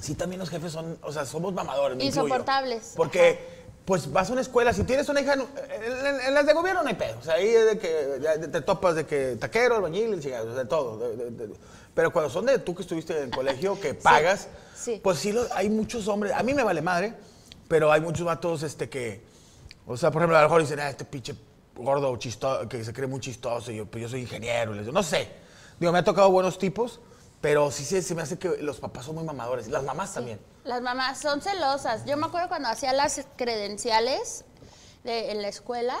Sí también los jefes son, o sea, somos mamadores. me incluyo. Insoportables. Porque, pues vas a una escuela, si tienes una hija, en, en- en las de gobierno no hay pedo. O sea, ahí es de que te topas de que taquero, albañil, el de todo. de- de- de- pero cuando son de tú que estuviste en colegio, que pagas, sí. pues sí, hay muchos hombres, a mí me vale madre, pero hay muchos vatos este, que, o sea, por ejemplo, a lo mejor dicen, ah, este pinche gordo chistoso, que se cree muy chistoso, y yo, pues yo soy ingeniero, y les digo, no sé. Digo, me ha tocado buenos tipos, pero sí se, se me hace que los papás son muy mamadores, las mamás también. Las mamás son celosas. Yo me acuerdo cuando hacía las credenciales de- en la escuela,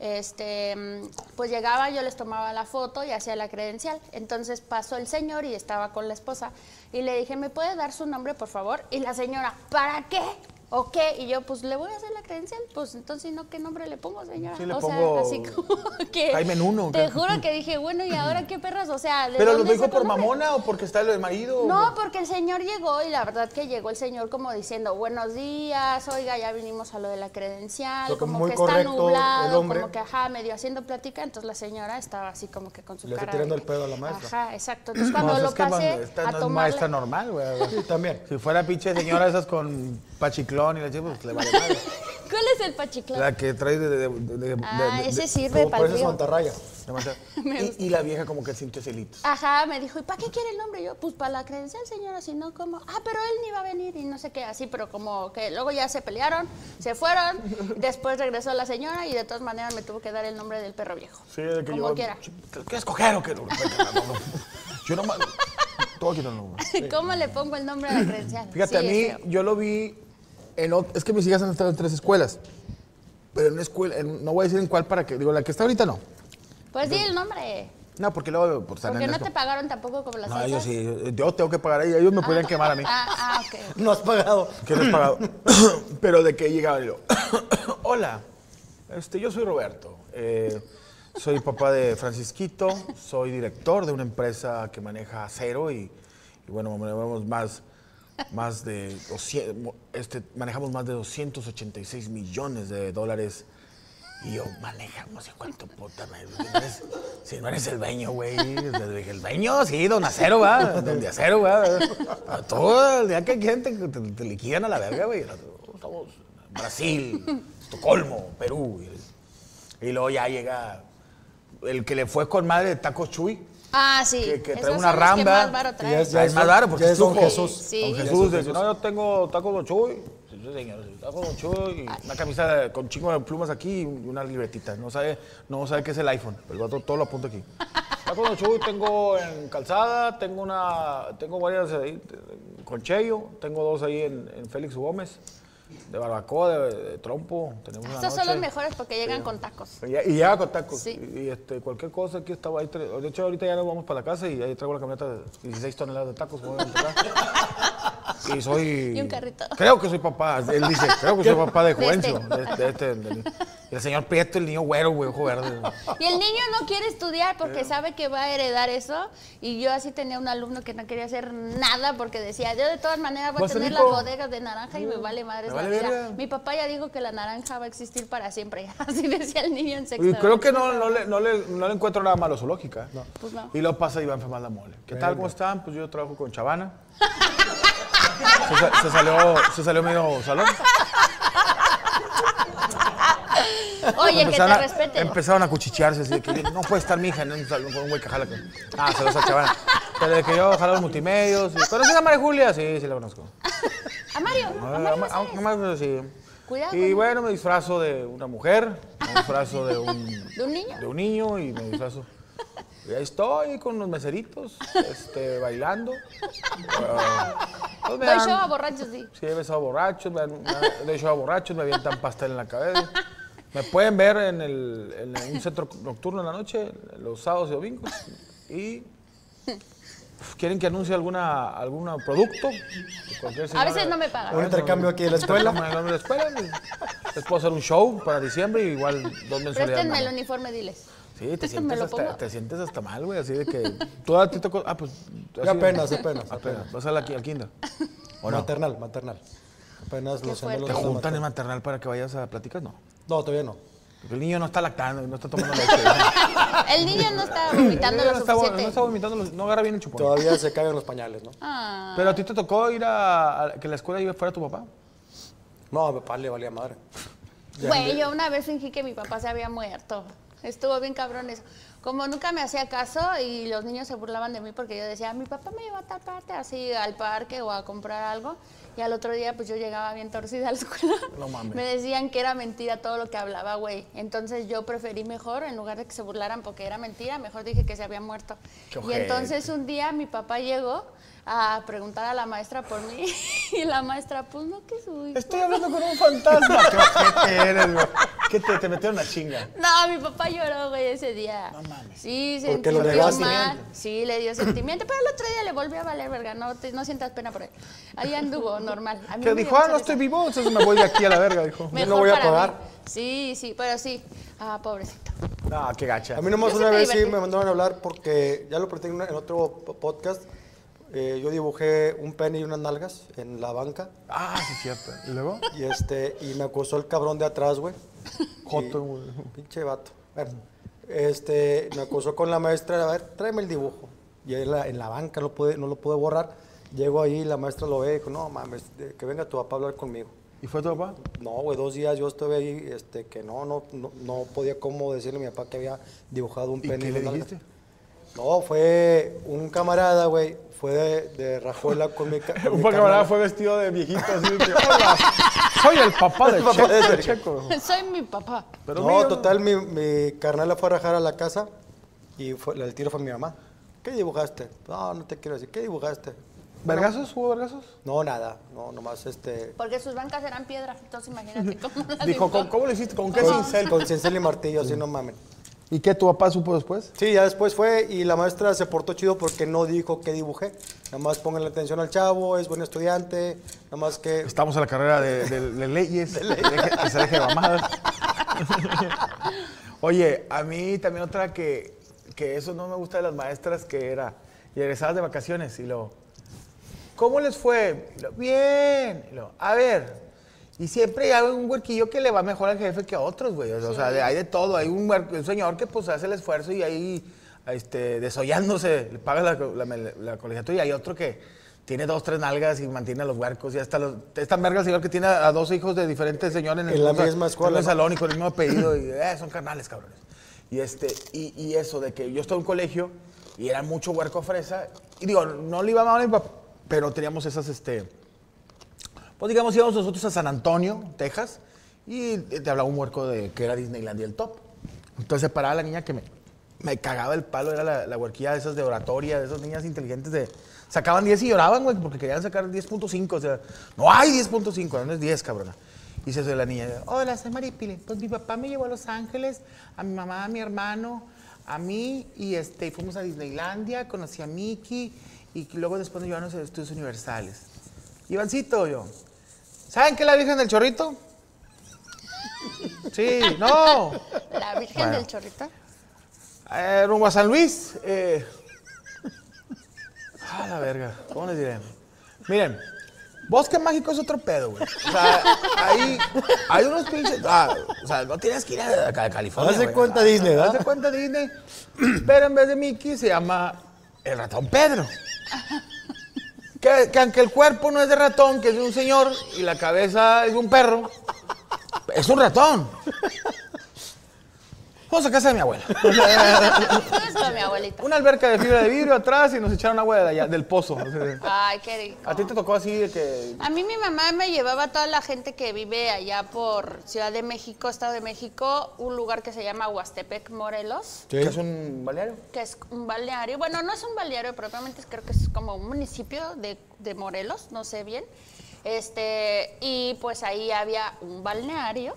este, pues llegaba, yo les tomaba la foto y hacía la credencial. Entonces pasó el señor y estaba con la esposa y le dije, ¿me puede dar su nombre, por favor? Y la señora, ¿para qué? ¿O qué? Y yo, pues le voy a hacer la credencial. Pues entonces, ¿no qué nombre le pongo, señora? Sí, le o pongo sea, así como que. Jaime Nuno, Te ¿qué? juro que dije, bueno, ¿y ahora qué perras? O sea, ¿de ¿Pero lo dijo por el nombre? mamona o porque está el marido? No, porque el señor llegó y la verdad que llegó el señor como diciendo buenos días, oiga, ya vinimos a lo de la credencial, como que está nublado, como que ajá, medio haciendo plática, entonces la señora estaba así como que con su Le está cara. tirando de el que- pedo a la maestra. Ajá, exacto. Entonces No, cuando pues lo es que pasé esta a no es tomar maestra normal, güey. Sí, también. Si fuera pinche señora esas con pachiclón y la chica, pues le vale madre. ¿Cuál es el pachiclán? La que trae de... de, de- de- Ah, ese sirve Como para el. Me y, y la vieja como que sintió celitos. Ajá, me dijo, ¿y para qué quiere el nombre? Yo, pues para la credencial, señora, si no, ¿cómo? Ah, pero él ni va a venir y no sé qué, así, pero como que luego ya se pelearon, se fueron, después regresó la señora y de todas maneras me tuvo que dar el nombre del perro viejo. Sí, de que como yo... quiera. ¿Quieres coger o qué? No, no, no, no. Yo no... Todo aquí no, no. ¿Cómo le pongo el nombre a la credencial? Fíjate, Sí, a mí, yo lo vi en... Es que mis hijas han estado en tres escuelas. Pero en una escuela... en- no voy a decir en cuál para que... Digo, la que está ahorita no. Pues di el nombre. No, porque luego por estar Porque en no esto- te pagaron tampoco como las No, otras. ellos sí. Yo, yo tengo que pagar a ellos. Ellos me podrían quemar a mí. Ah, ah, ok. No has pagado. que no he pagado. Pero de que llegaba yo, hola, este, yo soy Roberto. eh, soy papá de Francisquito, soy director de una empresa que maneja acero y, y bueno, manejamos más, más de 200, este, manejamos más de 286 millones de dólares. Y yo, manejamos, sé cuánto puta madre. Si no eres, el dueño, güey. El dueño, sí, don Acero, va. Don de Acero, va. A todo el día que quieren te, te- te liquidan a la verga, güey. Estamos en Brasil, Estocolmo, Perú. Y, luego ya llega el que le fue con madre de Tacos Chuy. Ah, sí. Que- que trae una que ramba. más varo Y traen. es- Ya es más raro porque ya es Don. Jesús. Sí. Don Ya es Jesús, dice, no, yo tengo tacos Don Chuy. Sí, sí, señor, tacos Don Chuy. Y una camisa con chingo de plumas aquí y una libretita. No sabe, no sabe qué es el iPhone, pero el vato todo lo apunta aquí. Tacos Don Chuy tengo en calzada, tengo una, tengo varias ahí con Cheyo, tengo dos ahí en, en Félix Gómez, de barbacoa, de, de trompo. Tenemos una Estos son los mejores porque llegan con tacos. Y, y llega con tacos. Sí. Y, y, este, cualquier cosa, aquí estaba ahí. De hecho, ahorita ya nos vamos para la casa y ahí traigo la camioneta de 16 toneladas de tacos. y soy. Y un carrito. Creo que soy papá. Él dice, creo que soy papá de De este. Juvencio. De, de este, de- Y el señor Prieto, el niño güero, güey, ojo verde. Y el niño no quiere estudiar porque sabe que va a heredar eso. Y yo así tenía un alumno que no quería hacer nada porque decía, yo de todas maneras voy a ¿Vas a ser tener las bodegas de naranja y me vale madre Me la vale vida. verga. Mi papá ya dijo que la naranja va a existir para siempre. Así decía el niño en sexto. Y creo que no, no, le, no, le, no le encuentro nada malo a su lógica. Pues no. Y luego pasa y va a enfermar la mole. ¿Qué tal? ¿Cómo están? Pues yo trabajo con Chavana. se, sa- se salió, se salió medio salón. Oye, que te Empezaron a- respete. Empezaron a cuchichearse así de que no puede estar mi hija en un salón con un güey que jala con... Ah, saludos a Chavana. Pero de que yo jalo los multimedios. y- ¿Conoces a María Julia? Sí, sí la conozco. A Mario. Ah, A Mario sí. Cuidado Y bueno, me disfrazo de una mujer, me disfrazo de un, ¿De un niño? de un niño y me disfrazo. Y ahí estoy con los meseritos, este, bailando. Ah, pues Doy show a borrachos, sí. Sí, he besado borrachos, me, dan- me doy show a borrachos, me avientan pastel en la cabeza. Me pueden ver en, el, en un centro nocturno en la noche, los sábados y domingos. Y quieren que anuncie alguna, algún producto. Cualquier A señora- veces no me pagan. Un intercambio aquí en la escuela. Intercambio en la escuela. y Les puedo hacer un show para diciembre y igual dos mensualidades. Préstenme el uniforme, diles. Sí, te sientes, hasta, te sientes hasta mal, güey, así de que... Tú a ti te tocó... Ah, pues... Así- apenas, apenas, Apenas. apenas. Vas a la, al kinder. ¿O no? Maternal, maternal. Apenas los gemelos ¿Te juntan en maternal. para que vayas a platicar? No. No, todavía no. Porque el niño no está lactando, no está tomando leche. El niño no está El vomitando niño lo no está, suficiente. no está vomitando, los- no agarra bien el chupón. Todavía se caen los pañales, ¿no? Ah. Pero a ti te tocó ir a, a que la escuela iba fuera tu papá. No, a mi papá le valía madre. Güey, yo una vez fingí que mi papá se había muerto. Estuvo bien cabrón eso. Como nunca me hacía caso y los niños se burlaban de mí porque yo decía, mi papá me lleva a tal parte, así al parque o a comprar algo. Y al otro día, pues yo llegaba bien torcida a la escuela. No mames. Me decían que era mentira todo lo que hablaba, güey. Entonces yo preferí mejor, en lugar de que se burlaran porque era mentira, mejor dije que se había muerto. Qué Y ojete. entonces un día mi papá llegó a preguntar a la maestra por mí. Y la maestra, pues no, que soy. Estoy hablando con un fantasma. ¿Qué ojete eres, güey? ¿Qué te, te metieron la chinga? No, mi papá lloró, güey, ese día. No mames. Sí, se Porque lo mal. Sí, le dio sentimiento, pero el otro día le volvió a valer verga. No, te- no sientas pena por él. Ahí anduvo, normal. A mí Que me dijo, ah, no estoy vivo, entonces me voy de aquí a la verga, dijo. Mejor no voy a mí. pagar. Sí, sí, pero sí. Ah, pobrecito. No, qué gacha. A mí nomás Yo una me vez sí me mandaron a hablar porque ya lo platicé en otro po- podcast. Eh, yo dibujé un pene y unas nalgas en la banca Ah, sí, cierto. ¿Y luego? y este y me acusó el cabrón de atrás, güey. Joto, güey. Pinche vato. Bueno, este, me acusó con la maestra, a ver, tráeme el dibujo. Y en la, en la banca no, pude, no lo pude borrar. Llego ahí, la maestra lo ve y dijo, no mames, que venga tu papá a hablar conmigo. ¿Y fue tu papá? No, güey, dos días yo estuve ahí, este, que no, no, no, no podía como decirle a mi papá que había dibujado un ¿Y pene. qué y le una nalga. dijiste? No, fue un camarada, güey, fue de, de Rajuela con mi, con Un mi camarada fue vestido de viejito así. de que, Hola, soy el papá de Checo. de. Checo. Soy mi papá. Pero no, mío. total, mi, mi carnal la fue a rajar a la casa y fue, el tiro fue mi mamá. ¿Qué dibujaste? No, no te quiero decir. ¿Qué dibujaste? ¿Vergazos? ¿Hubo vergazos? No, nada. No, nomás este... Porque sus bancas eran piedra. Entonces imagínate cómo las Dijo. ¿cómo, cómo lo hiciste? ¿Con qué Con, cincel? con cincel y martillo, así no mamen. ¿Y qué tu papá supo después? Sí, ya después fue y la maestra se portó chido porque no dijo que dibujé. Nada más pongan la atención al chavo, es buen estudiante, nada más que... Estamos en la carrera de, de- de leyes, deje- que se deje de mamadas. Oye, a mí también otra que, que eso no me gusta de las maestras, que era, y egresadas de vacaciones, y lo, ¿cómo les fue? Y Bien. Y lo, a ver, y siempre hay un huerquillo que le va mejor al jefe que a otros, güey. O sea, de- hay de todo. Hay un, un señor que pues hace el esfuerzo y ahí, este, desollándose, le paga la, la, la colegiatura, y hay otro que tiene dos, tres nalgas y mantiene a los huercos y hasta los... Es tan verga el señor que tiene a, a dos hijos de diferentes señores en el, En la mismo- misma en escuela, el ¿no? salón y con el mismo apellido. Y, eh, son carnales, cabrones. Y, este, y, y eso de que yo estaba en un colegio y era mucho huerco fresa. Y digo, no le iba mal a mi papá, pero teníamos esas, este... Pues digamos, íbamos nosotros a San Antonio, Texas, y te hablaba un huerco de que era Disneylandia el top. Entonces se paraba la niña que me, me cagaba el palo, era la, la huerquilla de esas de oratoria, de esas niñas inteligentes de... Sacaban 10 y lloraban, güey, porque querían sacar 10.5, o sea, no hay 10.5, no es 10, cabrona. Y se la niña, hola, soy Maripile. Pues mi papá me llevó a Los Ángeles, a mi mamá, a mi hermano, a mí, y este, fuimos a Disneylandia, conocí a Mickey, y luego después nos llevaron a los estudios universales. Ivancito, yo, ¿saben qué es la Virgen del Chorrito? Sí, no. La Virgen Bueno. del Chorrito. Eh, rumbo a San Luis. Eh. Ah, la verga. ¿Cómo les diré? Miren, Bosque Mágico es otro pedo, güey. O sea, ahí hay unos pinches. Ah, o sea, no tienes que ir a, California. Haz de güey. cuenta Disney, ¿verdad? Haz de cuenta Disney. Pero en vez de Mickey se llama el ratón Pedro. Que, que aunque el cuerpo no es de ratón, que es de un señor, y la cabeza es de un perro, es un ratón. Vamos a casa de mi abuela. ¿Dónde está mi abuelita? Una alberca de fibra de vidrio atrás y nos echaron agua de allá, del pozo. Ay, qué rico. A ti te tocó así de que. A mí mi mamá me llevaba a toda la gente que vive allá por Ciudad de México, Estado de México, un lugar que se llama Huastepec, Morelos, que es un balneario? que es un balneario. Bueno, no es un balneario, propiamente creo que es como un municipio de, de Morelos, no sé bien. Este, y pues ahí había un balneario.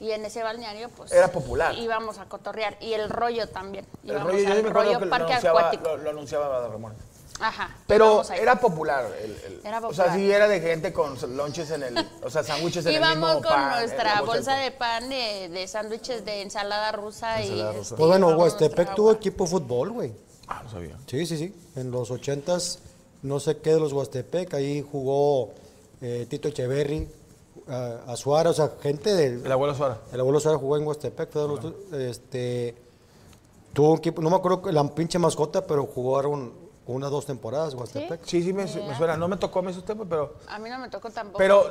Y en ese balneario, pues. Era popular. Íbamos a cotorrear. Y el rollo también. El Íbamos rollo, yo me rollo que lo parque anunciaba, acuático. lo, lo anunciaba Ramón. Ajá. Pero íbamos era popular. El, el- Era O sea, popular. sí era de gente con lonches en el. O sea, sándwiches en el mismo Íbamos con pan, nuestra bolsa del de pan, de, de sándwiches de ensalada rusa y... Ensalada rusa. este, Pues bueno, íbamos Huastepec tuvo equipo de fútbol, güey. Ah, no sabía. Sí, sí, sí. En los ochentas, no sé qué de los Huastepec, ahí jugó eh, Tito Echeverry, a Azuara, o sea, gente del... El abuelo Suara. El abuelo Suárez jugó en Huastepec, los este, tuvo un equipo, no me acuerdo que la pinche mascota, pero jugaron una o dos temporadas en Huastepec. Sí, sí, me, me suena. No me tocó a mí esos temas, pero. A mí no me tocó tampoco. Pero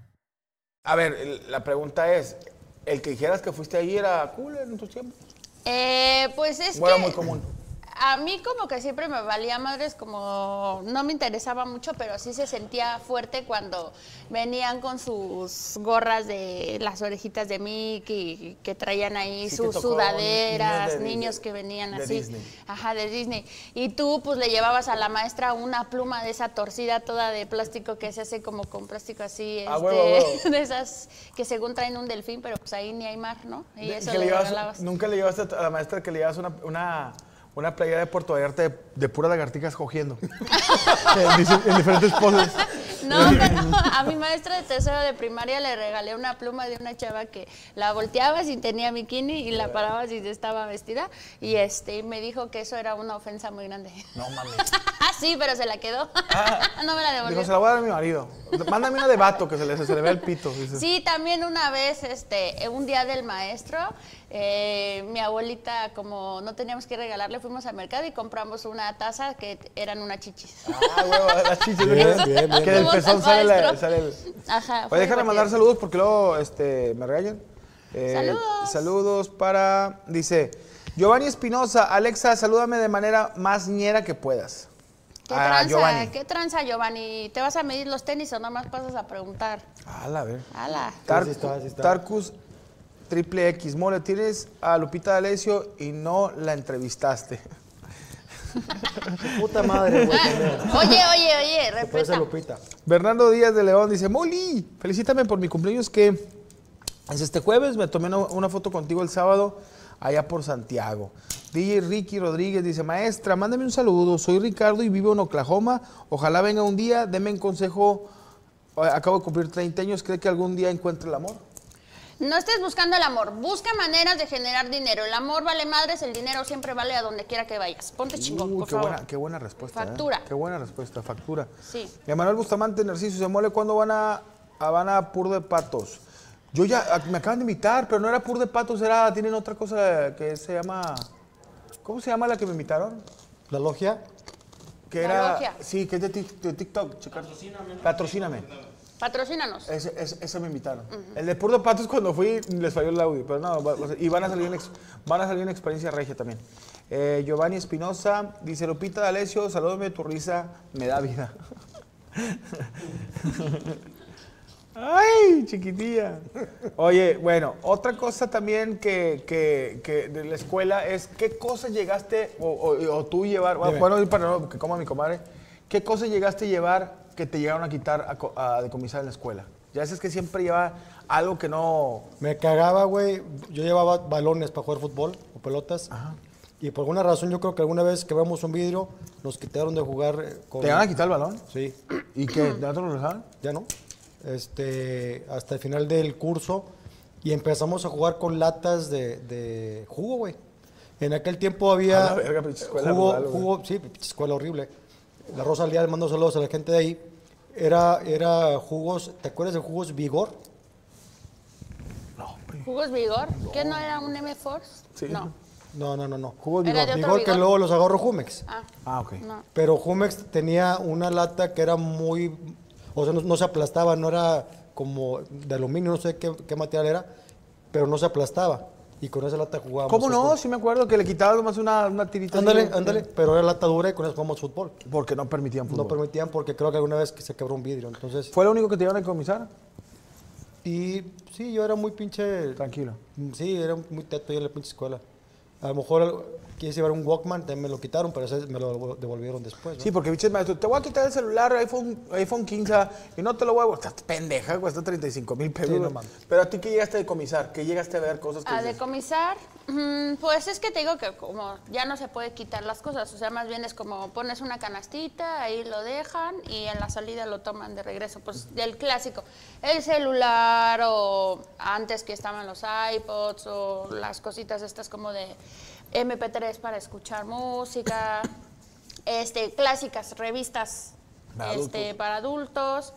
A ver, la pregunta es: ¿el que dijeras que fuiste allí era cool en tus tiempos? Eh, pues es ¿O era que... muy común? A mí como que siempre me valía madres, como no me interesaba mucho, pero sí se sentía fuerte cuando venían con sus gorras de las orejitas de Mickey, que traían ahí Sí sus sudaderas, niños que venían de así. Disney. Ajá, de Disney. Y tú pues le llevabas a la maestra una pluma de esa torcida toda de plástico que se hace como con plástico así, Ah, este, huevo, huevo. de esas que según traen un delfín, pero pues ahí ni hay mar, ¿no? Y De- eso le le llevas- regalabas. Nunca le llevaste a la maestra que le llevas una, una, una playera de Puerto Vallarta de, de puras lagartijas cogiendo. en, diferentes poses. No, pero a mi maestra de tercero de primaria le regalé una pluma de una chava que la volteabas y tenía bikini y la parabas y estaba vestida y este y me dijo que eso era una ofensa muy grande. No mames. sí, pero se la quedó. no me la devolvió. Dijo, se la voy a dar a mi marido. Mándame una de vato que se le, se le vea el pito. dice. Sí, también una vez, este, un día del maestro, eh, mi abuelita, como no teníamos que regalarle, fuimos al mercado y compramos una taza que eran una chichis. Ah, huevo, las chichis. Bien, ¿no? bien, bien. Que del pezón al sale, la- sale el... Ajá. Oye, déjame mandar saludos porque luego este, me regañan. Eh, Saludos. Saludos para, dice, Giovanni Espinosa, Alexa, salúdame de manera más ñera que puedas. ¿Qué Ah, tranza? Giovanni. ¿Qué tranza, Giovanni? ¿Te vas a medir los tenis o nada más pasas a preguntar? Ala, a ver. ¡Hala! Tar- Sí, sí está, sí está. Tarcus triple X, mole, tienes a Lupita D'Alessio y no la entrevistaste. Puta madre, güey. Oye, oye, oye, respeta. Lupita. Bernardo Díaz de León dice, Moli, felicítame por mi cumpleaños que es este jueves, me tomé una, foto contigo el sábado allá por Santiago. DJ Ricky Rodríguez dice, maestra, mándame un saludo, soy Ricardo y vivo en Oklahoma, ojalá venga un día, deme un consejo, acabo de cumplir 30 años, ¿cree que algún día encuentre el amor? No estés buscando el amor, busca maneras de generar dinero. El amor vale madres, el dinero siempre vale a donde quiera que vayas. Ponte chingón, Uy, por qué, favor. buena, qué buena respuesta. ¿eh? Factura. Qué buena respuesta, factura. Sí. Emanuel Bustamante, Narciso se mole, ¿cuándo van a Habana Pur de Patos? Yo ya, ah, me acaban de invitar, pero no era Pur de Patos, era, tienen otra cosa que se llama, ¿cómo se llama la que me invitaron? La logia. Que La era, logia. sí, que es de, Tik- de TikTok. checar. Patrocíname. Patrocínanos. Ese, ese- ese me invitaron. El de Pur de Patos cuando fui les falló el audio, pero no, va- y van a salir en, van a salir en experiencia regia también. Eh, Giovanni Espinosa dice, Lupita D'Alessio, salúdame, tu risa me da vida. Ay, chiquitilla. Oye, bueno, otra cosa también que, que- que de la escuela es qué cosas llegaste o, o- o tú llevar, bueno, para no, que coma mi comadre, qué cosas llegaste a llevar que te llegaron a quitar a, a decomisar en la escuela. Ya sabes que siempre lleva algo que no... Me cagaba, güey. Yo llevaba balones para jugar fútbol o pelotas. Y por alguna razón, yo creo que alguna vez que vemos un vidrio, nos quitaron de jugar eh, con. ¿Te van a quitar el balón? Sí, ¿Y qué? ¿De otro lo dejaron? ya no. Este, hasta el final del curso. Y empezamos a jugar con latas de, de jugo, güey. En aquel tiempo había. A la verga, jugo, rural, jugo, sí, escuela horrible. La Rosa Leal mando saludos a la gente de ahí. Era, era jugos, ¿te acuerdas de jugos Vigor? ¿Jugos Vigor? ¿Qué no era un M-Force? Sí. No. No, no, no, no. Jugos Vigor. Vigor que luego los agarró Jumex. Ah, Ah, ok. no. Pero Jumex tenía una lata que era muy. O sea, no, no se aplastaba, no era como de aluminio, no sé qué, qué material era, pero no se aplastaba. Y con esa lata jugábamos. ¿Cómo no? fútbol. Sí me acuerdo que le quitaban nomás una, una tirita. Ándale, ándale, pero era lata dura y con eso jugamos fútbol. Porque no permitían fútbol. No permitían porque creo que alguna vez que se quebró un vidrio. Entonces, ¿Fue lo único que te iban a decomisar? y sí, yo era muy pinche. Tranquilo. Sí, era muy teto yo en la pinche escuela. A lo mejor quise llevar un Walkman, también me lo quitaron, pero ese me lo devolvieron después. ¿no? Sí, porque biches maestro, te voy a quitar el celular, iPhone, iPhone 15, y no te lo voy a botar. Estás pendeja, cuesta 35 mil pesos. Sí, no güey. mames. Pero a ti, ¿qué llegaste a decomisar? ¿Qué llegaste a ver cosas que A dices? decomisar, mm, pues es que te digo que como ya no se puede quitar las cosas, o sea, más bien es como pones una canastita, ahí lo dejan y en la salida lo toman de regreso. Pues el clásico, el celular o antes que estaban los iPods o las cositas estas como de MP3 para escuchar música, este, clásicas revistas Para este, adultos. para adultos.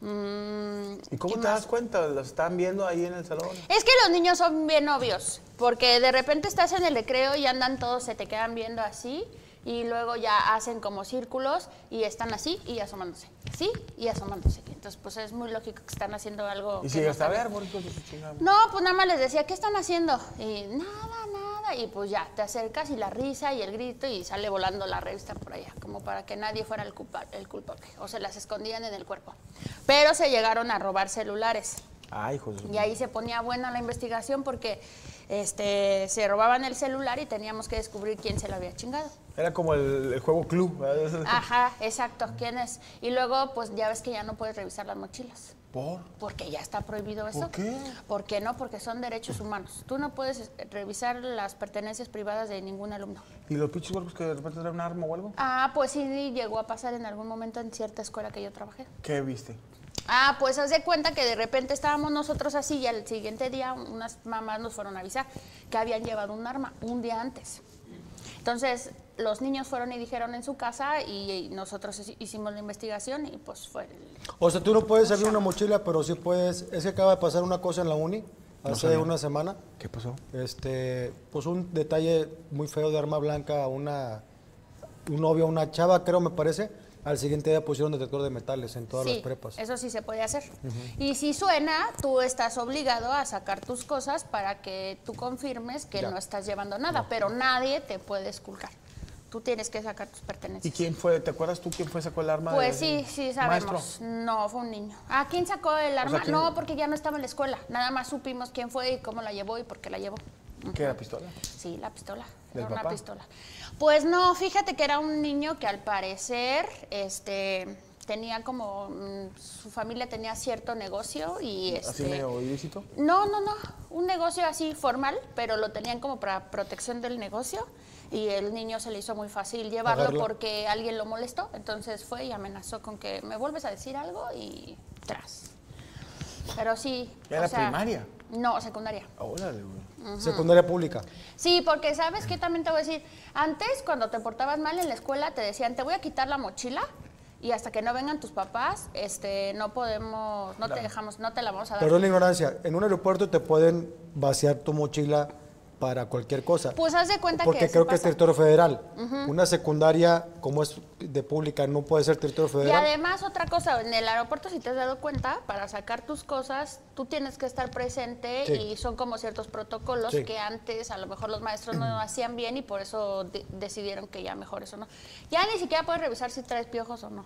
mm, ¿Y cómo ¿qué te más? das cuenta? ¿Los están viendo ahí en el salón? Es que los niños son bien obvios, porque de repente estás en el recreo y andan todos, se te quedan viendo así, y luego ya hacen como círculos y están así y asomándose, así y asomándose. Entonces, pues es muy lógico que están haciendo algo. Y si no a ver, bien. bonito de su chingada. No, pues nada más les decía, ¿qué están haciendo? Y nada, nada. Y pues ya, te acercas y la risa y el grito y sale volando la revista por allá, como para que nadie fuera el culpable, el culpable. O se las escondían en el cuerpo. Pero se llegaron a robar celulares. Ay, hijo de su- Y ahí se ponía buena la investigación porque este, se robaban el celular y teníamos que descubrir quién se lo había chingado. Era como el, el juego club. ¿verdad? Ajá, exacto, quién es. Y luego, pues ya ves que ya no puedes revisar las mochilas. ¿Por? Porque ya está prohibido eso. ¿Por qué? ¿Por qué no? Porque son derechos humanos. Tú no puedes eh, revisar las pertenencias privadas de ningún alumno. ¿Y los pinches cuerpos que de repente traen un arma o algo? Ah, pues sí, llegó a pasar en algún momento en cierta escuela que yo trabajé. ¿Qué viste? Ah, pues haz de cuenta que de repente estábamos nosotros así y al siguiente día unas mamás nos fueron a avisar que habían llevado un arma un día antes. Entonces los niños fueron y dijeron en su casa y, y nosotros hici- hicimos la investigación y pues fue... el- O sea, tú no puedes abrir una mochila, pero sí puedes. Es que acaba de pasar una cosa en la uni hace una semana. ¿Qué pasó? Este, pues un detalle muy feo de arma blanca a una un novio, a una chava, creo me parece. Al siguiente día pusieron detector de metales en todas sí, las prepas. eso sí se puede hacer. Y si suena, tú estás obligado a sacar tus cosas para que tú confirmes que Ya. no estás llevando nada, pero nadie te puede esculcar. Tú tienes que sacar tus pertenencias. ¿Y quién fue? ¿Te acuerdas tú quién fue sacó el arma? Pues de- sí, sí sabemos. Maestro. No, fue un niño. ¿A quién sacó el arma? ¿quién- No, porque ya no estaba en la escuela. Nada más supimos quién fue y cómo la llevó y por qué la llevó. ¿Qué era pistola? Sí, la pistola. ¿Del Era una papá? pistola. Pues no, fíjate que era un niño que al parecer este tenía como mm, su familia tenía cierto negocio y ¿Así este medio ilícito? no, no, no, un negocio así formal, pero lo tenían como para protección del negocio y el niño se le hizo muy fácil llevarlo porque alguien lo molestó, entonces fue y amenazó con que me vuelves a decir algo y tras. Pero sí. ¿Ya o era sea, primaria? No, secundaria. Órale, güey. Secundaria pública. Sí, porque sabes que también te voy a decir, antes cuando te portabas mal en la escuela te decían, te voy a quitar la mochila y hasta que no vengan tus papás, este, no podemos, no te dejamos, no te la vamos a dar. Perdón la ignorancia, en un aeropuerto te pueden vaciar tu mochila para cualquier cosa. Pues haz de cuenta porque que creo que es territorio federal. Una secundaria, como es de pública, no puede ser territorio Y federal. además otra cosa, en el aeropuerto si te has dado cuenta, para sacar tus cosas, tú tienes que estar presente Sí. y son como ciertos protocolos Sí. que antes a lo mejor los maestros no hacían bien y por eso de- decidieron que ya mejor eso no. Ya ni siquiera puedes revisar si traes piojos o no,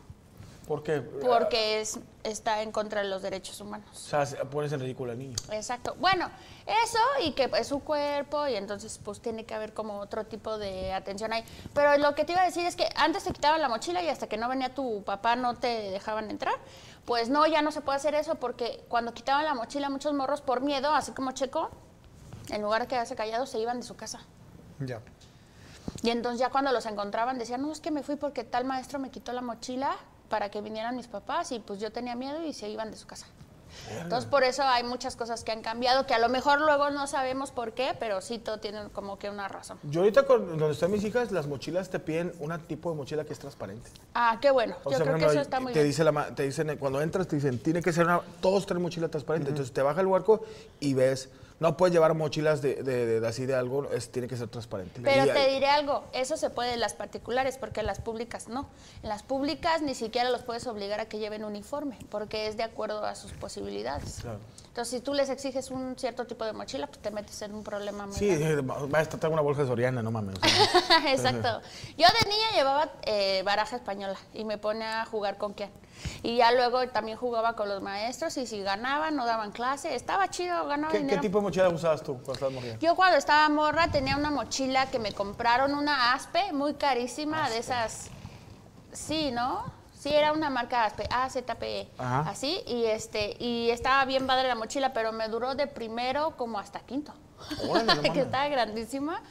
¿Por qué? porque es, está en contra de los derechos humanos. O sea, se- pones en ridículo al niño. Exacto. Bueno, eso y que es su cuerpo y entonces pues tiene que haber como otro tipo de atención ahí. Pero lo que te iba a decir es que antes te quitaban la mochila y hasta que no venía tu papá no te dejaban entrar. Pues no, ya no se puede hacer eso porque cuando quitaban la mochila muchos morros por miedo, así como Checo, en lugar de quedarse callados se iban de su casa. Ya. Y entonces ya cuando los encontraban decían, no, es que me fui porque tal maestro me quitó la mochila para que vinieran mis papás y pues yo tenía miedo y se iban de su casa. Entonces por eso hay muchas cosas que han cambiado, que a lo mejor luego no sabemos por qué, pero sí todo tiene como que una razón. Yo ahorita con donde están mis hijas, las mochilas te piden un tipo de mochila que es transparente. Ah, qué bueno. O yo sea, creo que eso está muy te bien. Dice la, te dicen, cuando entras, te dicen, tiene que ser una, todos traen mochila transparente. Entonces te baja el huarco y ves, no puedes llevar mochilas de, de- de- así de algo, es, tiene que ser transparente. Pero Y te diré algo, eso se puede en las particulares, porque en las públicas no. En las públicas ni siquiera los puedes obligar a que lleven uniforme, porque es de acuerdo a sus posibilidades. Claro. Entonces, si tú les exiges un cierto tipo de mochila, pues te metes en un problema muy Sí, eh, maestra, traigo una bolsa de Soriana, no mames. o sea. Exacto. Yo de niña llevaba eh, baraja española y me ponía a jugar con quién. Y ya luego también jugaba con los maestros y si ganaban no daban clase. Estaba chido, ganaba ¿Qué, qué dinero. tipo de mochila usabas tú cuando estabas morrida? Yo cuando estaba morra tenía una mochila que me compraron, una Aspe, muy carísima, de esas... Sí, ¿no? Sí, era una marca Aspe, AZPE, Ajá. así, y este, y estaba bien padre la mochila, pero me duró de primero como hasta quinto. Órale, que estaba grandísima,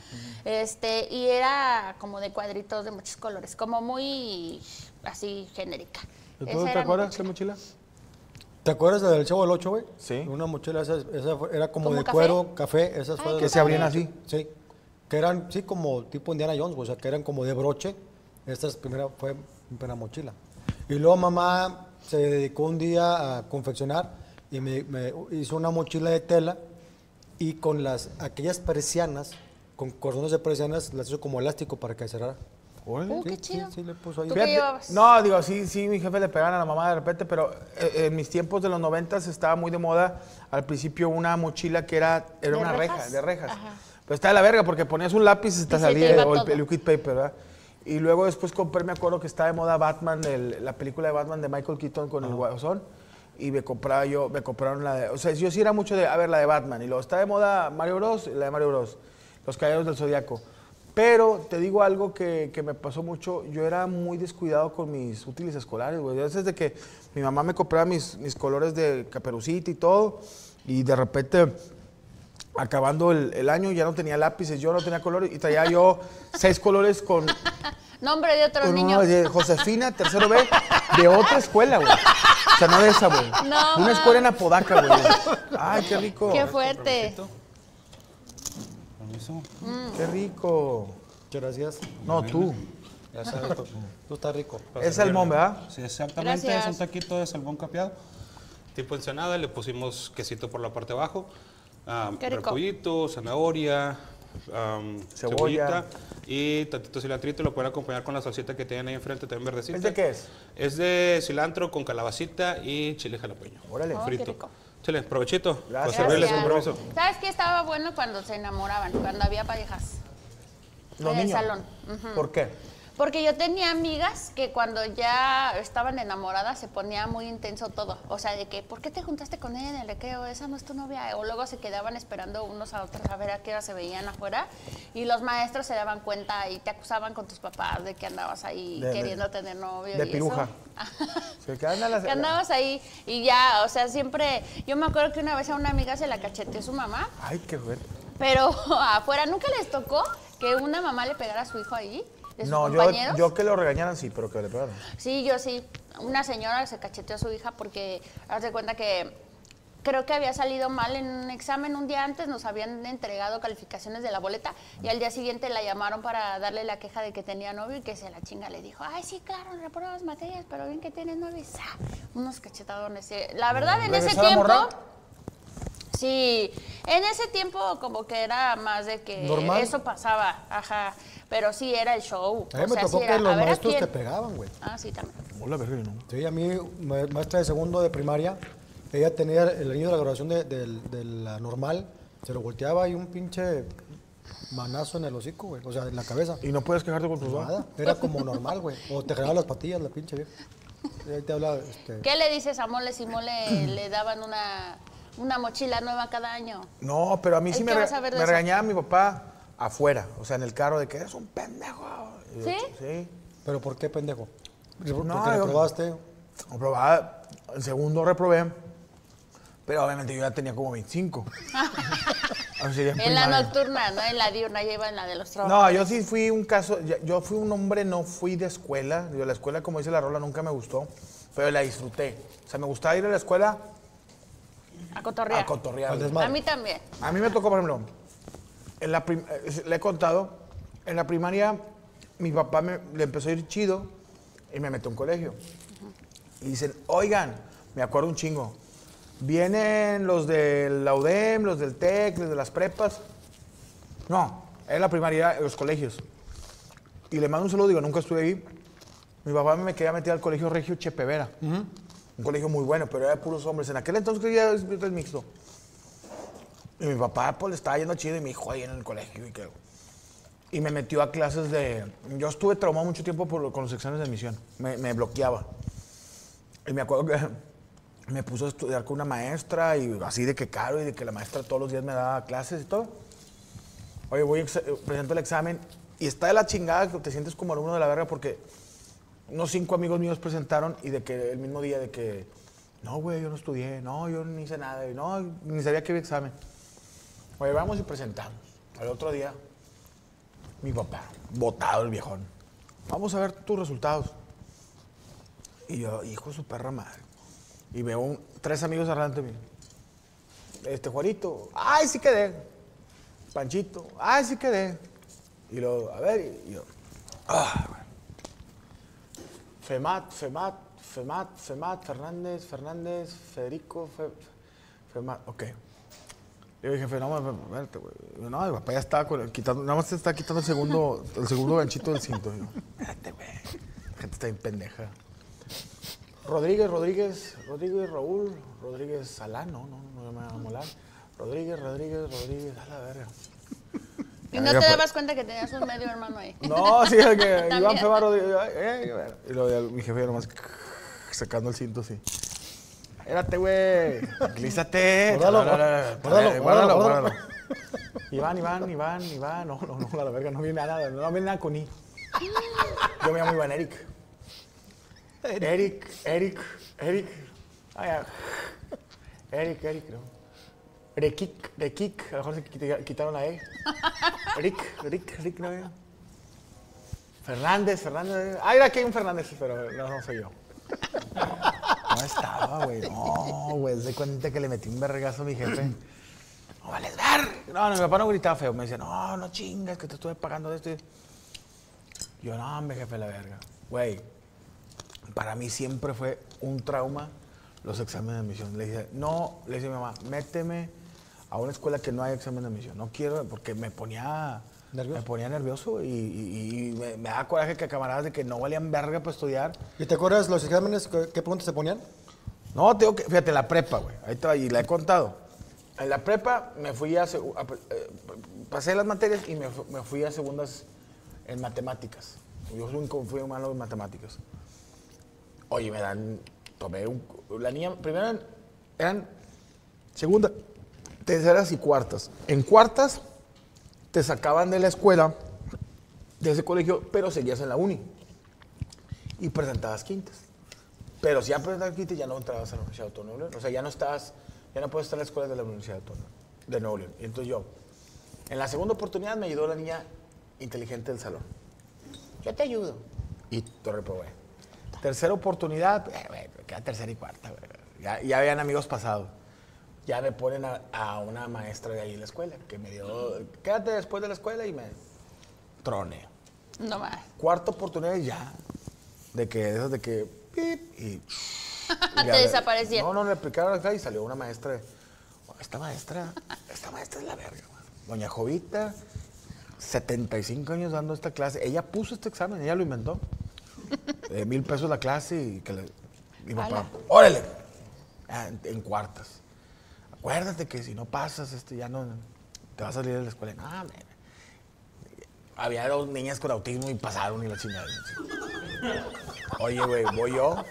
este, y era como de cuadritos de muchos colores, como muy así genérica. ¿Y Esa ¿Tú te acuerdas qué mochila. mochila? ¿Te acuerdas del Chavo del 8, güey? Sí. Una mochila, esa, esa fue- era como, ¿Como de café? cuero, café, esas Ay, fue- qué Que se abrían así. Sí, que eran, sí, como tipo Indiana Jones, güey, o sea, que eran como de broche. Esta es primera, fue mi primera mochila. Y luego mamá se dedicó un día a confeccionar y me, me hizo una mochila de tela y con las, aquellas persianas, con cordones de persianas, las hizo como elástico para que cerrara. Uh, qué Sí, chido. Sí, sí, le puso ahí. ¿Tú qué Fíjate, llevabas? No, digo, sí, sí, mi jefe le pegaban a la mamá de repente, pero eh, en mis tiempos de los noventas estaba muy de moda al principio una mochila que era, era ¿De una reja, de rejas. Ajá. Pero está de la verga porque ponías un lápiz y te salía o el, liquid paper, ¿verdad? Y luego después compré, me acuerdo que estaba de moda Batman, el- la película de Batman de Michael Keaton con el guasón. Y me compraba yo, me compraron la de, o sea, yo sí era mucho de, a ver, la de Batman. Y luego está de moda Mario Bros, la de Mario Bros, Los Caballeros del Zodiaco. Pero te digo algo que, que me pasó mucho, yo era muy descuidado con mis útiles escolares, güey. Desde que mi mamá me compraba mis, mis colores de caperucita y todo, y de repente acabando el, el año ya no tenía lápices, yo no tenía colores y traía yo seis colores con, Nombre de otros niños. de Josefina, tercero B, de otra escuela, güey. O sea, no de esa, güey. No, una escuela en Apodaca, güey. Ay, qué rico. Qué fuerte. Permiso. Qué rico. Muchas gracias. No, tú. Ya sabes, tú, tú estás rico. Es salmón, ¿verdad? Sí, exactamente, Gracias. es un taquito de salmón capeado. Tipo ensenada, le pusimos quesito por la parte de abajo. Um, Qué rico. repollito, zanahoria, um, Cebolla. cebollita y tantito cilantrito. Lo pueden acompañar con la salsita que tienen ahí enfrente, también verdecita. ¿Es de qué es? Es de cilantro con calabacita y chile jalapeño. Órale. Oh, qué frito. rico. Chile, provechito. Gracias. Para servirles con Gracias. permiso. ¿Sabes qué estaba bueno cuando se enamoraban? Cuando había parejas. En el salón. Ujú. ¿Por qué? Porque yo tenía amigas que cuando ya estaban enamoradas se ponía muy intenso todo. O sea, de que, ¿por qué te juntaste con él en el recreo? Esa no es tu novia. O luego se quedaban esperando unos a otros a ver a qué hora se veían afuera. Y los maestros se daban cuenta y te acusaban con tus papás de que andabas ahí De- de- queriendo tener novio. de y piruja. Eso. A las- que andabas ahí y ya, o sea, siempre. Yo me acuerdo que una vez a una amiga se la cacheteó su mamá, Ay, qué fuerte. pero afuera nunca les tocó que una mamá le pegara a su hijo ahí. De sus No, yo, compañeros. yo que lo regañaran, sí, pero que le pegaron. Sí, yo sí. Una señora se cacheteó a su hija porque haz de cuenta que creo que había salido mal en un examen un día antes, nos habían entregado calificaciones de la boleta y al día siguiente la llamaron para darle la queja de que tenía novio y que se la chinga le dijo, ay, sí, claro, reprobas materias, pero bien que tienes novio. ¡za! Unos cachetadones. sí. La verdad, en ese ¿Regresó la tiempo... morra? Sí, en ese tiempo como que era más de que ¿Normal? eso pasaba, ajá, pero sí era el show. A mí o me sea, tocó sí era, que los a ver a maestros te quién. pegaban, güey. Ah, sí, también. Hola, verga, yo no. Sí, a mí, ma- maestra de segundo de primaria, ella tenía el anillo de la graduación de, del- de la normal, se lo volteaba y un pinche manazo en el hocico, güey, o sea, en la cabeza. Y no puedes quejarte con tus Nada, era como normal, güey. O te jalaba las patillas, la pinche vieja. Y ahí te habla, este... ¿Qué le dices a Mole si Mole le daban una, una mochila nueva cada año? No, pero a mí ¿El sí me, re- me regañaba mi papá afuera, o sea, en el carro, de que eres un pendejo. Yo, ¿Sí? Sí. ¿Pero por qué, pendejo? ¿Porque No, le yo- probaste? Reprobaba, el segundo reprobé, pero obviamente yo ya tenía como 25. Así ya En la nocturna, no en la diurna, ya iba en la de los trabajos. No, yo sí fui un caso, yo fui un hombre, no fui de escuela. Yo la escuela, como dice la rola, nunca me gustó, pero la disfruté. O sea, me gustaba ir a la escuela A cotorrear. a cotorrear. A mí también. A mí me tocó, por ejemplo, en la eh, le he contado, en la primaria mi papá me, le empezó a ir chido y me metió a un colegio. Y dicen, oigan, me acuerdo un chingo, vienen los del la UDEM, los del TEC, los de las prepas. No, era la primaria, los colegios. Y le mando un saludo, digo, nunca estuve ahí. Mi papá me quería meter al colegio Regio Chepevera. Un colegio muy bueno, pero era de puros hombres. En aquel entonces que ya es mixto. Y mi papá pues le estaba yendo chido y me dijo ahí en el colegio y que... Y me metió a clases de... Yo estuve traumado mucho tiempo por, con los exámenes de admisión. Me, me bloqueaba. Y me acuerdo que me puso a estudiar con una maestra y así de que caro y de que la maestra todos los días me daba clases y todo. Oye, voy, presento el examen y está de la chingada que te sientes como alumno de la verga porque unos cinco amigos míos presentaron y de que el mismo día de que, no, güey, yo no estudié, no, yo ni hice nada, no, ni sabía que había examen. Oye, vamos y presentamos. Al otro día, mi papá, botado el viejón. Vamos a ver tus resultados. Y yo, hijo de su perra madre. Y veo tres amigos adelante de mí. Este, Juanito, ay, sí quedé. Panchito, ay, sí quedé. Y luego, a ver, y yo, ah. Femat, Femat, Femat, Femat, Fernández, Fernández, Federico, Fe- Femat, ok. Le dije, jefe, no, espérate, güey. No, mi papá ya el- quitando, nada más te está quitando el segundo, el segundo ganchito del cinto. Espérate, güey. La gente está bien pendeja. Rodríguez, Rodríguez, Rodríguez, Raúl, Rodríguez Salán, no, no, no me va a molar. Rodríguez, Rodríguez, Rodríguez, a la verga. Y no te dabas cuenta que tenías un medio hermano ahí. No, sí, el que. Iván Feba Rodríguez. ay, ay, ay, Y luego mi jefe nomás sacando el cinto así. Espérate, güey. Guárdalo, no, no, guárdalo, guárdalo, guárdalo, guárdalo. Iván, Iván, Iván, Iván. No, no, no, a la verga, no viene nada. No viene nada con I. Yo me llamo Iván Eric. Eric, Eric, Eric. Ah. Eric, Eric, no. Rekik, Rekik. A lo mejor se quita- quitaron la E. Rick, Rick, Rick, no. ya. Fernández, Fernández. Mira, aquí hay un Fernández, pero no, no soy yo. No estaba, güey. No, güey. Se cuenta que le metí un vergazo a mi jefe. No vales ver. No, no, mi papá no gritaba feo. Me decía, no, no chingas, que te estuve pagando de esto. y- Yo, no, hombre, jefe, la verga. Güey, para mí siempre fue un trauma los exámenes de admisión. Le dije, no, le dije a mi mamá, méteme a una escuela que no hay examen de admisión. No quiero, porque me ponía ¿Nervioso? Me ponía nervioso y, y- y me, me daba coraje que camaradas de que no valían verga para estudiar. ¿Y te acuerdas los exámenes? ¿Qué, qué preguntas te ponían? No, tengo que, fíjate, la prepa, güey. Ahí te y la he contado. En la prepa me fui a, a- eh, pasé las materias y me fui a segundas en matemáticas. Yo fui, un- fui malo en matemáticas. Oye, me dan, tomé un, la niña, primero eran, eran segunda, terceras y cuartas. En cuartas te sacaban de la escuela, de ese colegio, pero seguías en la uni. Y presentabas quintas. Pero si ya presentabas quintas, ya no entrabas a la Universidad de Nuevo León. O sea, ya no estás, ya no puedes estar en la escuela de la Universidad de Nuevo León. Y entonces yo, en la segunda oportunidad me ayudó la niña inteligente del salón. Yo te ayudo. Y te reprobé. Tercera oportunidad, eh, queda tercera y cuarta. Ya, ya habían amigos pasados. Ya me ponen a, a una maestra de ahí en la escuela, que me dio, quédate después de la escuela y me trone. No más. Cuarta oportunidad y ya, de que, esas de que, pip, y... y Te ya- desaparecía. No, no, le aplicaron acá y salió una maestra. "Oh, Esta maestra, esta maestra es la verga, man. Doña Jovita, 75 años dando esta clase. Ella puso este examen, ella lo inventó. De mil pesos la clase y que le, mi papá, órale, Ah, en, en cuartas. Acuérdate que si no pasas, este, ya no, te vas a salir de la escuela. No. Había dos niñas con autismo y pasaron y la chingada. Oye, güey, voy yo.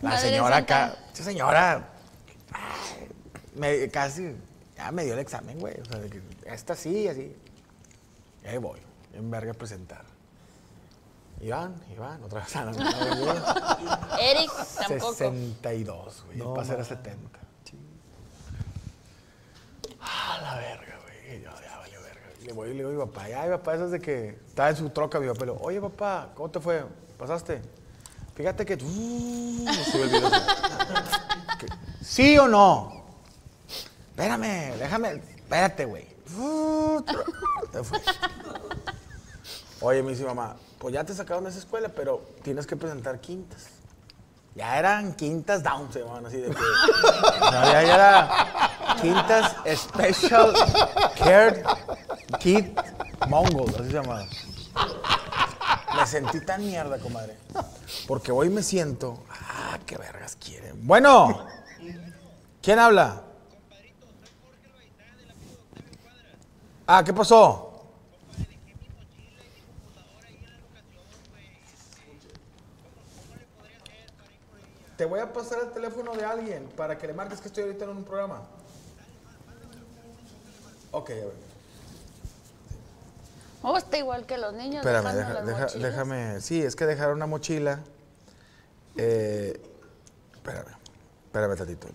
La Madre señora acá, esa señora, ay, me, casi, ya me dio el examen, güey. O sea, de que esta sí, así. Y ahí voy, en verga a presentar. Iván, Iván, otra vez. Eric, tampoco. 62, güey. No, No, pasar a ma. 70. La verga, güey. Yo, ya valió verga. Y Le voy y le digo mi papá, ay, papá, eso es de que estaba en su troca, mi papá. le digo, Oye, papá, ¿cómo te fue? ¿Pasaste? Fíjate que. Uh, sube el video ¿Sí o no? Espérame, déjame. Espérate, güey. Uh. Oye, me dice mamá, pues ya te sacaron de esa escuela, pero tienes que presentar quintas. Ya eran quintas down, se llamaban así de que. ya, ya era quintas special cared kid mongol, así se llamaban. Me sentí tan mierda, comadre. Porque hoy me siento. Ah, qué vergas quieren. Bueno, ¿quién habla? Ah, ¿qué pasó? Te voy a pasar el teléfono de alguien para que le marques que estoy ahorita en un programa. Ok, a ver. Oh, está igual que los niños. Espérame, dejando deja- las deja- déjame. Sí, es que dejaron una mochila. Eh, espérame, espérame tantito.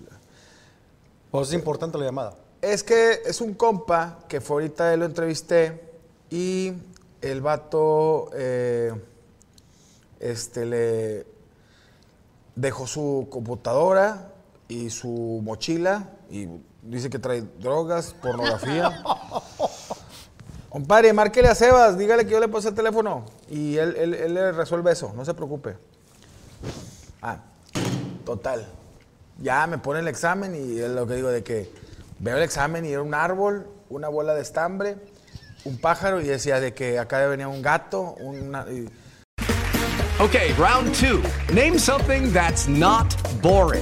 Pues es importante la llamada. Es que es un compa que fue ahorita lo entrevisté y el vato eh, este, le dejó su computadora y su mochila y dice que trae drogas, pornografía. Compadre, márquele a Sebas, dígale que yo le puse el teléfono y él, él- le resuelve eso, no se preocupe. Ah, total. Ya me pone el examen y es lo que digo de que veo el examen y era un árbol, una bola de estambre, un pájaro y decía de que acá venía un gato, una... y- Okay, round two. Name something that's not boring.